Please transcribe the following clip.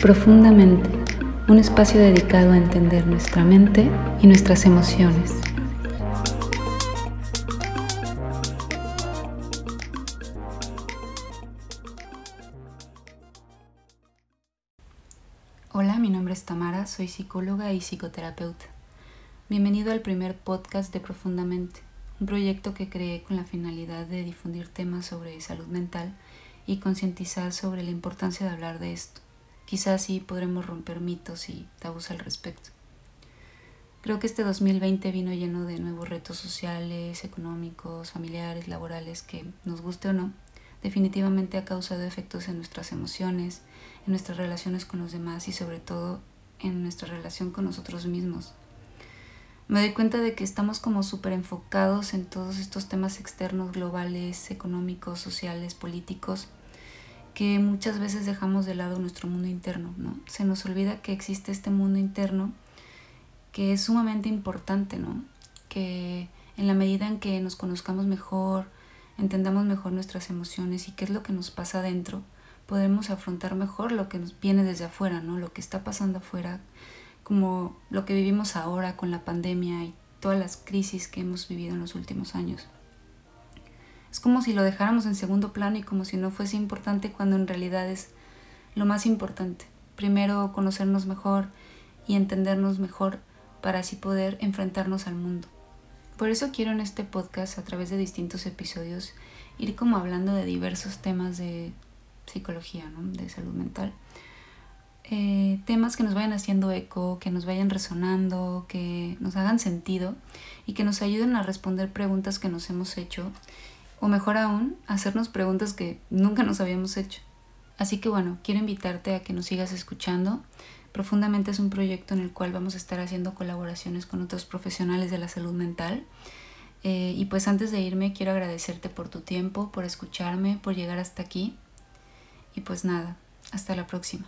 Profundamente, un espacio dedicado a entender nuestra mente y nuestras emociones. Hola, mi nombre es Tamara, soy psicóloga y psicoterapeuta. Bienvenido al primer podcast de Profundamente, un proyecto que creé con la finalidad de difundir temas sobre salud mental y concientizar sobre la importancia de hablar de esto. Quizás así podremos romper mitos y tabús al respecto. Creo que este 2020 vino lleno de nuevos retos sociales, económicos, familiares, laborales, que nos guste o no, definitivamente ha causado efectos en nuestras emociones, en nuestras relaciones con los demás y sobre todo en nuestra relación con nosotros mismos. Me doy cuenta de que estamos como súper enfocados en todos estos temas externos, globales, económicos, sociales, políticos, que muchas veces dejamos de lado nuestro mundo interno, ¿no? Se nos olvida que existe este mundo interno que es sumamente importante, ¿no? Que en la medida en que nos conozcamos mejor, entendamos mejor nuestras emociones y qué es lo que nos pasa adentro, podemos afrontar mejor lo que nos viene desde afuera, ¿no? Lo que está pasando afuera, como lo que vivimos ahora con la pandemia y todas las crisis que hemos vivido en los últimos años. Es como si lo dejáramos en segundo plano y como si no fuese importante cuando en realidad es lo más importante. Primero conocernos mejor y entendernos mejor para así poder enfrentarnos al mundo. Por eso quiero en este podcast, a través de distintos episodios, ir como hablando de diversos temas de psicología, ¿no? de salud mental. Eh, temas que nos vayan haciendo eco, que nos vayan resonando, que nos hagan sentido y que nos ayuden a responder preguntas que nos hemos hecho o mejor aún, hacernos preguntas que nunca nos habíamos hecho. Así que bueno, quiero invitarte a que nos sigas escuchando. Profundamente es un proyecto en el cual vamos a estar haciendo colaboraciones con otros profesionales de la salud mental. Eh, y pues antes de irme quiero agradecerte por tu tiempo, por escucharme, por llegar hasta aquí. Y pues nada, hasta la próxima.